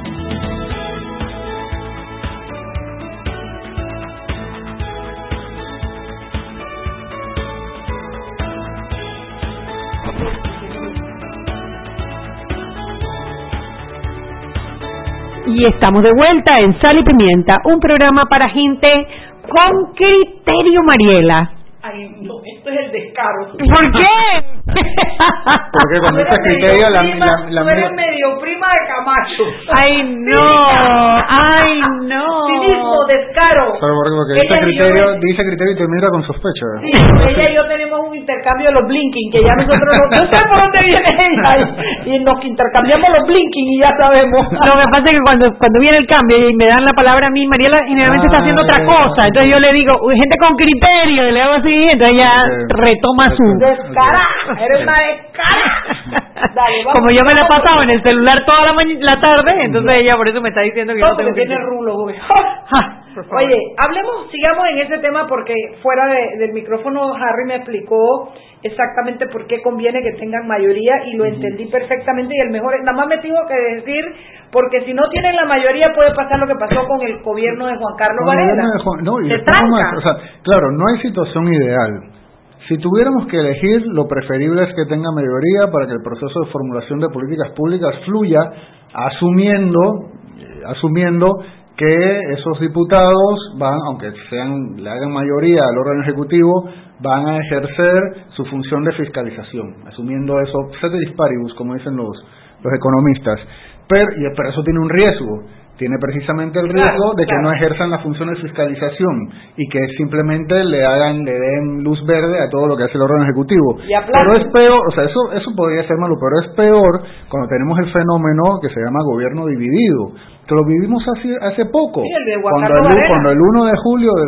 Y estamos de vuelta en Sal y Pimienta, un programa para gente con criterio, Mariela. Ay, no, esto es el descaro. ¿Por qué? Porque con este criterio la, prima- la tú eres mía- medio prima de Camacho. Ay, no. Ay, no. Cinismo, descaro. Pero porque, porque Ella dice y yo- criterio, dice criterio y te mira con sospecha. Sí, ella y yo tenemos un intercambio de los blinking, que ya nosotros no, yo sé por dónde viene ella y, y nos intercambiamos los blinking y ya sabemos. Lo que pasa es que cuando, cuando viene el cambio y me dan la palabra a mí, Mariela generalmente está haciendo otra cosa. Entonces yo le digo, "Uy, gente con criterio, y le hago así, entonces ella retoma su... Descarada, eres una descarada. Dale, vamos. Como yo me la he pasado en el celular toda la, la tarde, entonces ella por eso me está diciendo que yo No, no tengo porque tiene rulo, güey. Oye, hablemos, sigamos en ese tema porque fuera de- del micrófono Harry me explicó exactamente por qué conviene que tengan mayoría y lo entendí perfectamente y el mejor, nada más me tengo que decir, porque si no tienen la mayoría puede pasar lo que pasó con el gobierno de Juan Carlos Varela. no, no, no, y más, o sea, claro, no hay situación ideal. Si tuviéramos que elegir, lo preferible es que tenga mayoría para que el proceso de formulación de políticas públicas fluya, asumiendo, eh, asumiendo que esos diputados van, aunque sean le hagan mayoría al órgano ejecutivo, van a ejercer su función de fiscalización, asumiendo eso, ceteris paribus, como dicen los, los economistas. Pero, y- pero eso tiene un riesgo, tiene precisamente el riesgo de que no ejerzan la función de fiscalización y que simplemente le hagan, le den luz verde a todo lo que hace el órgano ejecutivo. Pero es peor, o sea, eso, eso podría ser malo, pero es peor cuando tenemos el fenómeno que se llama gobierno dividido, que lo vivimos hace, hace poco, Sí, el de cuando el, cuando el 1 de julio de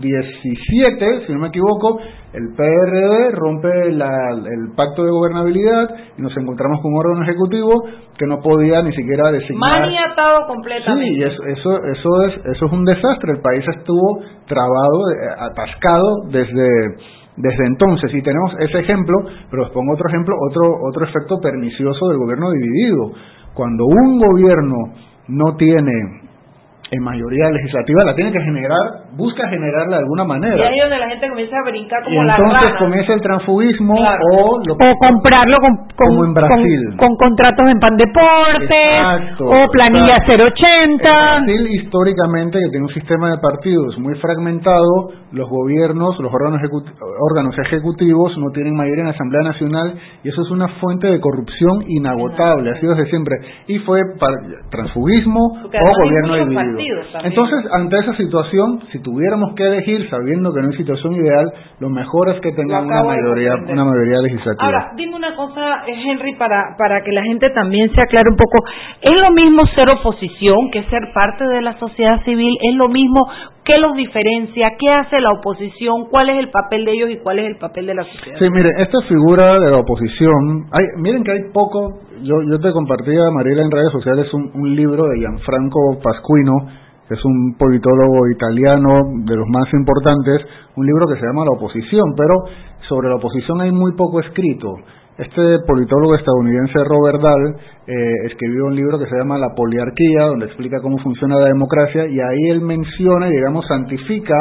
2017, si no me equivoco, el PRD rompe la- el pacto de gobernabilidad y nos encontramos con un órgano ejecutivo que no podía ni siquiera designar Maniatado completamente. Sí, y eso, eso, eso, es, eso es un desastre. El país estuvo trabado, eh, atascado desde, desde entonces. Y tenemos ese ejemplo, pero os pongo otro ejemplo, otro, otro efecto pernicioso del gobierno dividido. Cuando un gobierno no tiene en mayoría legislativa, la tiene que generar, busca generarla de alguna Y manera. ahí es donde la gente comienza a brincar Y como la entonces rana. comienza el transfugismo Claro. o lo o comprarlo con, con, Como en Brasil. con- con contratos en pan deportes o planilla exacto. 080 Brasil históricamente que tiene un sistema de partidos muy fragmentado, los gobiernos, los órganos, ejecut- órganos ejecutivos no tienen mayoría en la Asamblea Nacional y eso es una fuente de corrupción inagotable, ha sido desde siempre. Y fue para transfugismo o gobierno dividido. Partidos también. Entonces, ante esa situación, si tuviéramos que elegir, sabiendo que no hay situación ideal, lo mejor es que tengan Lo una mayoría, una mayoría legislativa. Ahora, dime una cosa, eh, Henry, para, para que la gente también se aclare un poco. ¿Es lo mismo ser oposición que ser parte de la sociedad civil? ¿Es lo mismo? ¿Qué los diferencia? ¿Qué hace la oposición? ¿Cuál es el papel de ellos y cuál es el papel de la sociedad? Sí, mire, esta figura de la oposición, hay, miren que hay poco, yo, yo te compartía, Mariela, en redes sociales un, un libro de Gianfranco Pasquino, que es un politólogo italiano de los más importantes, un libro que se llama La oposición, pero sobre la oposición hay muy poco escrito. Este politólogo estadounidense Robert Dahl eh, escribió un libro que se llama La poliarquía, donde explica cómo funciona la democracia y ahí él menciona digamos santifica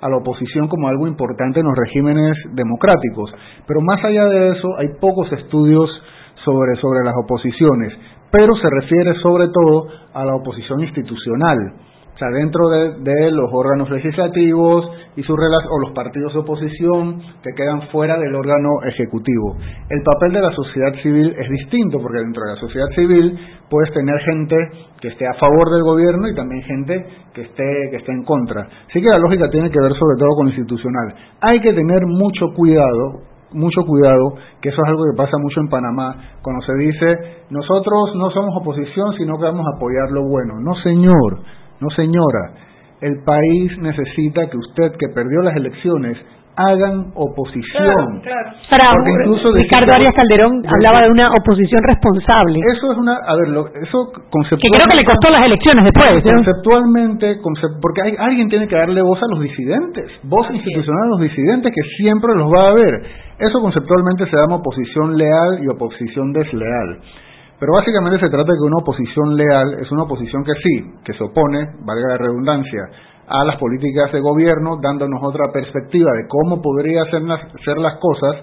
a la oposición como algo importante en los regímenes democráticos. Pero más allá de eso, hay pocos estudios sobre, sobre las oposiciones, pero se refiere sobre todo a la oposición institucional. O sea, dentro de, los órganos legislativos y sus rela- o los partidos de oposición que quedan fuera del órgano ejecutivo. El papel de la sociedad civil es distinto porque dentro de la sociedad civil puedes tener gente que esté a favor del gobierno y también gente que esté que esté en contra. Así que la lógica tiene que ver sobre todo con lo institucional. Hay que tener mucho cuidado mucho cuidado, que eso es algo que pasa mucho en Panamá, cuando se dice, nosotros no somos oposición, sino que vamos a apoyar lo bueno. No, señor, no, señora. El país necesita que usted, que perdió las elecciones, hagan oposición. Para Porque incluso Ricardo Arias Calderón hablaba de una oposición responsable Eso es una, a ver, lo- eso conceptualmente... que creo que le costó las elecciones después ¿no? Conceptualmente, concep- porque hay, alguien tiene que darle voz a los disidentes, voz institucional a los disidentes que siempre los va a haber. Eso conceptualmente se llama oposición leal y oposición desleal. Pero básicamente se trata de que una oposición leal es una oposición que sí, que se opone, valga la redundancia, a las políticas de gobierno, dándonos otra perspectiva de cómo podría ser las, ser las cosas,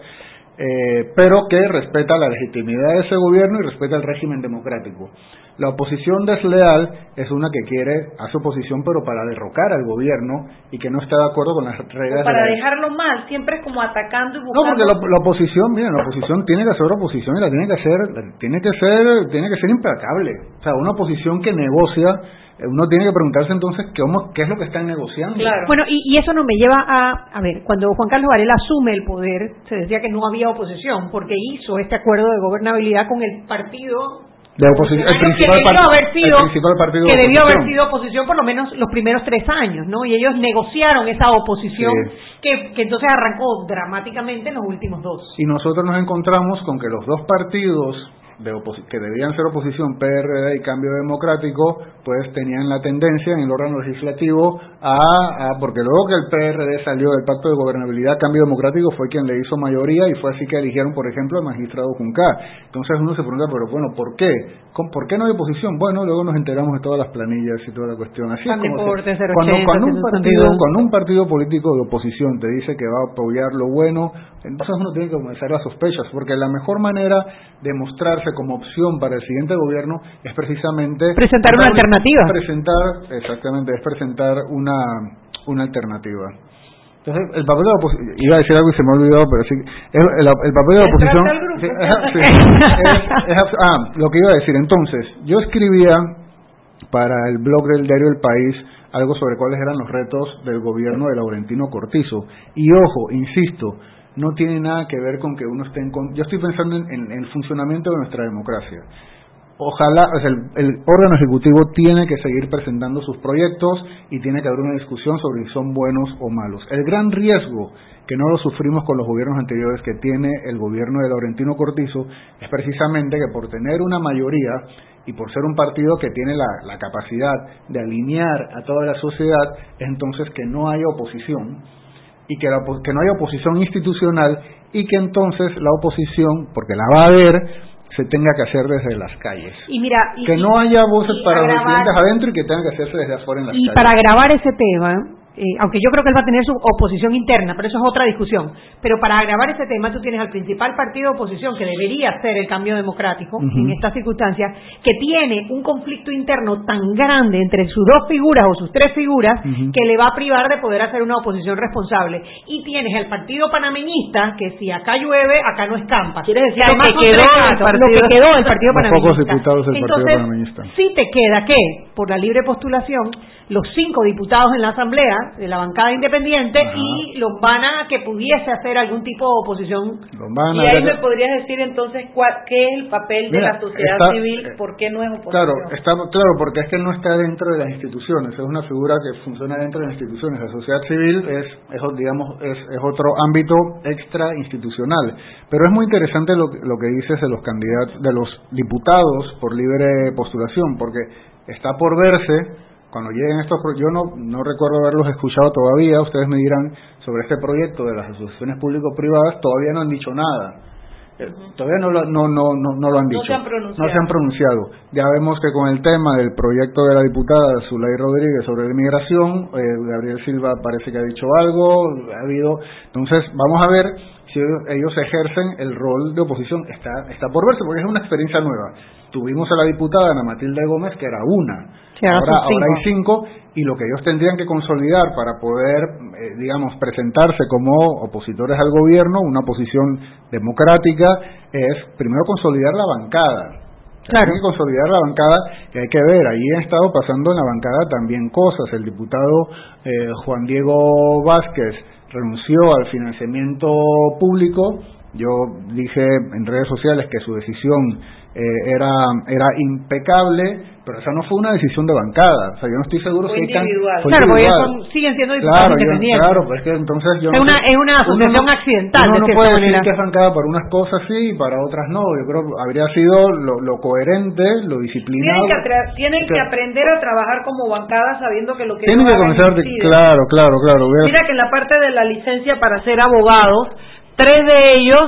eh, pero que respeta la legitimidad de ese gobierno y respeta el régimen democrático. La oposición desleal es una que quiere, hace oposición pero para derrocar al gobierno y que no está de acuerdo con las reglas Para de la dejarlo mal, siempre es como atacando y no, buscando. porque la, la oposición, miren, la oposición tiene que hacer oposición y la tiene que hacer, tiene que ser, tiene que ser implacable. O sea, una oposición que negocia, uno tiene que preguntarse entonces qué, es lo que están negociando. Bueno, y, y eso nos me lleva a, a ver, cuando Juan Carlos Varela asume el poder, se decía que no había oposición, porque hizo este acuerdo de gobernabilidad con el partido De oposición, el que principal, debió par- haber sido, el principal partido de que debió haber oposición. sido oposición por lo menos los primeros tres años, ¿no? Y ellos negociaron esa oposición Sí. que, que entonces arrancó dramáticamente en los últimos dos. Y nosotros nos encontramos con que los dos partidos de que debían ser oposición, PRD y Cambio Democrático, pues tenían la tendencia en el órgano legislativo a, a- porque luego que el PRD salió del pacto de gobernabilidad, Cambio Democrático fue quien le hizo mayoría y fue así que eligieron, por ejemplo, al magistrado Junca. Entonces uno se pregunta, pero bueno, ¿por qué? ¿Con- ¿Por qué no hay oposición? Bueno, luego nos enteramos de todas las planillas y toda la cuestión. Así es como se- Deportes, 080, cuando, cuando un partido, 162. cuando un partido político de oposición te dice que va a apoyar lo bueno, entonces uno tiene que comenzar las sospechas, porque la mejor manera de mostrarse como opción para el siguiente gobierno es precisamente Presentar una alternativa. Presentar, exactamente, es presentar una, una alternativa. Entonces, el papel de la oposición, iba a decir algo y se me ha olvidado, pero sí, el, el- el papel de la oposición... Sí, sí, es- es- ah, lo que iba a decir, entonces, yo escribía para el blog del diario El País algo sobre cuáles eran los retos del gobierno de Laurentino Cortizo. Y ojo, insisto, no tiene nada que ver con que uno esté en... Yo estoy pensando en, en el funcionamiento de nuestra democracia ojalá, el, órgano ejecutivo tiene que seguir presentando sus proyectos y tiene que haber una discusión sobre si son buenos o malos. El gran riesgo que no lo sufrimos con los gobiernos anteriores que tiene el gobierno de Laurentino Cortizo es precisamente que por tener una mayoría y por ser un partido que tiene la, capacidad de alinear a toda la sociedad, es entonces que no haya oposición y que, la, que no haya oposición institucional y que entonces la oposición, porque la va a haber, se tenga que hacer desde las calles. Y mira, y, que no haya voces para los estudiantes adentro y que tenga que hacerse desde afuera en las y calles. Y para grabar ese tema, eh, aunque yo creo que él va a tener su oposición interna, pero eso es otra discusión. Pero para agravar ese tema, tú tienes al principal partido de oposición, que debería ser el cambio democrático en estas circunstancias, que tiene un conflicto interno tan grande entre sus dos figuras o sus tres figuras, que le va a privar de poder hacer una oposición responsable. Y tienes el partido panameñista, que si acá llueve, acá no escampa. Quiere decir, Lo además que quedó gatos, partido- lo que quedó del partido panameñista. pocos diputados del partido Entonces, panameñista. sí te queda que, por la libre postulación, los cinco diputados en la Asamblea de la bancada independiente y Lombana que pudiese hacer algún tipo de oposición. Lombana, y ahí me podrías decir entonces cuál, qué es el papel de la sociedad está- civil, por qué no es oposición. Claro, está, claro, porque es que no está dentro de las instituciones, es una figura que funciona dentro de las instituciones. La sociedad civil es, es digamos, es, es otro ámbito extra institucional. Pero es muy interesante lo, que- lo que dices de los candidatos, de los diputados por libre postulación, porque está por verse cuando lleguen estos yo no, no recuerdo haberlos escuchado todavía, ustedes me dirán sobre este proyecto de las asociaciones público-privadas, todavía no han dicho nada. Eh, Todavía no lo, no, no, no, no lo han No dicho. se han pronunciado. No se han pronunciado. Ya vemos que con el tema del proyecto de la diputada Zulay Rodríguez sobre la inmigración, eh, Gabriel Silva parece que ha dicho algo, ha habido. Entonces, vamos a ver si ellos, ejercen el rol de oposición. Está, está por verse, porque es una experiencia nueva. Tuvimos a la diputada Ana Matilde Gómez, que era una. Sí, ahora ahora, hay cinco, y lo que ellos tendrían que consolidar para poder, eh, digamos, presentarse como opositores al gobierno, una oposición democrática, es primero consolidar la bancada. Claro. Hay que consolidar la bancada que hay que ver. Ahí han estado pasando en la bancada también cosas. El diputado eh, Juan Diego Vázquez renunció al financiamiento público. Yo dije en redes sociales que su decisión eh, era, era impecable, pero esa no fue una decisión de bancada. O sea, yo no estoy seguro Fue si individual. fue Claro, porque ellos individual. son- siguen siendo diputados Claro, yo- independientes. claro, pues es que entonces yo Es no una- sé- es una uno asociación no- accidental, Uno no puede decir manera. que es bancada para unas cosas sí y para otras no. Yo creo que habría sido lo, lo coherente, lo disciplinado. Tienen que, tienen que que- aprender a trabajar como bancada sabiendo que lo que Tienen que comenzar de, claro, claro, claro. Mira que en la parte de la licencia para ser abogados, tres de ellos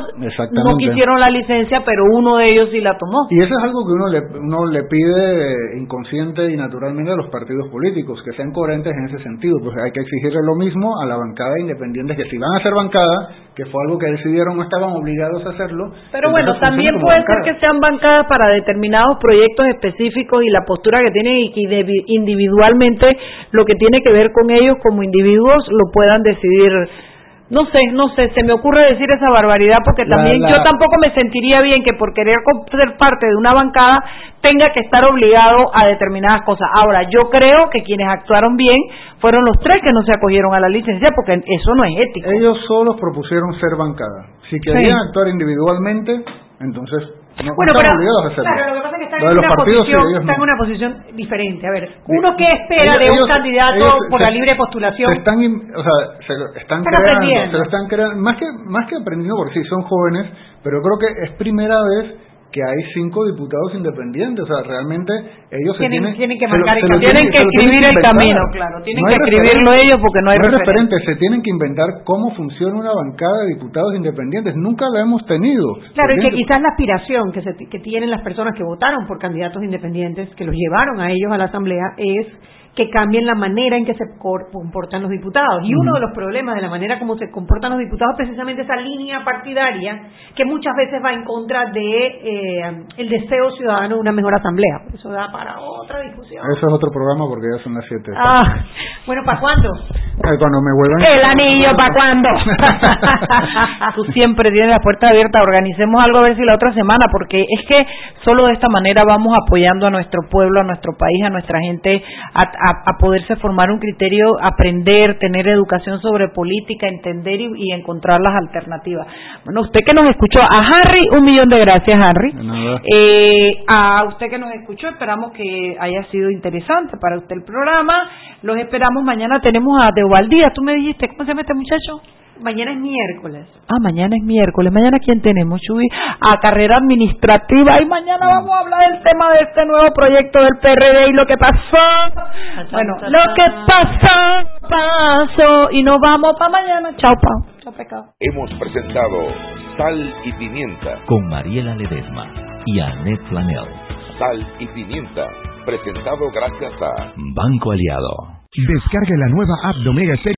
no quisieron la licencia, pero uno de ellos sí la tomó. Y eso es algo que uno le, uno le pide inconsciente y naturalmente a los partidos políticos, que sean coherentes en ese sentido. Pues hay que exigirle lo mismo a la bancada independiente, que si van a ser bancada, que fue algo que decidieron, no estaban obligados a hacerlo. Pero bueno, también puede bancada. ser que sean bancadas para determinados proyectos específicos y la postura que tienen y que individualmente lo que tiene que ver con ellos como individuos lo puedan decidir. No sé, no sé, se me ocurre decir esa barbaridad porque también la- yo tampoco me sentiría bien que por querer ser parte de una bancada tenga que estar obligado a determinadas cosas. Ahora, yo creo que quienes actuaron bien fueron los tres que no se acogieron a la licencia porque eso no es ético. Ellos solos propusieron ser bancada. Si querían actuar individualmente, entonces no, no Bueno, pero claro, lo que pasa es que están en una sí, posición, ellos están no. en una posición diferente. A ver, uno que espera Ellos- de un ellos- candidato ellos por se- la libre postulación. se están o sea se lo están Están creando aprendiendo. se lo están creando más que más que aprendiendo porque sí son jóvenes pero creo que es primera vez que hay cinco diputados independientes o sea realmente ellos se Tienen- tienen tienen que se marcar se lo. Tienen que se escribir el camino, claro, tienen No que escribirlo ellos porque no hay referente. referente se tienen que inventar cómo funciona una bancada de diputados independientes nunca la hemos tenido Claro, y que quizás la aspiración que, se- que tienen las personas que votaron por candidatos independientes, que los llevaron a ellos a la Asamblea, es que cambien la manera en que se comportan los diputados. Y uno de los problemas de la manera como se comportan los diputados es precisamente esa línea partidaria que muchas veces va en contra de eh, el deseo ciudadano de una mejor Asamblea. Eso da para otra discusión. Eso es otro programa porque ya son las 7. Ah, bueno, ¿para cuándo? Cuando me vuelvan. El anillo, ¿para cuándo? Tú siempre tienes la puerta abierta. Organicemos algo a ver si la otra semana, porque es que solo de esta manera vamos apoyando a nuestro pueblo, a nuestro país, a nuestra gente, a, a- a poderse formar un criterio, aprender, tener educación sobre política, entender y, y encontrar las alternativas. Bueno, usted que nos escuchó, a Harry, un millón de gracias, Harry. Eh, a usted que nos escuchó, esperamos que haya sido interesante para usted el programa. Los esperamos mañana. Tenemos a Deobaldía. Tú me dijiste, ¿cómo se llama este muchacho? Mañana es miércoles. Ah, mañana es miércoles. Mañana, ¿quién tenemos, Chuy? A carrera administrativa. Y mañana vamos a hablar del tema de este nuevo proyecto del PRD y lo que pasó. Bueno, lo que pasó, pasó. Y nos vamos para mañana. Chao, Pau. Chao, pecado. Hemos presentado Sal y Pimienta. Con Mariela Ledesma y Annette Flanell. Sal y Pimienta. Presentado gracias a Banco Aliado. Descargue la nueva app de Omega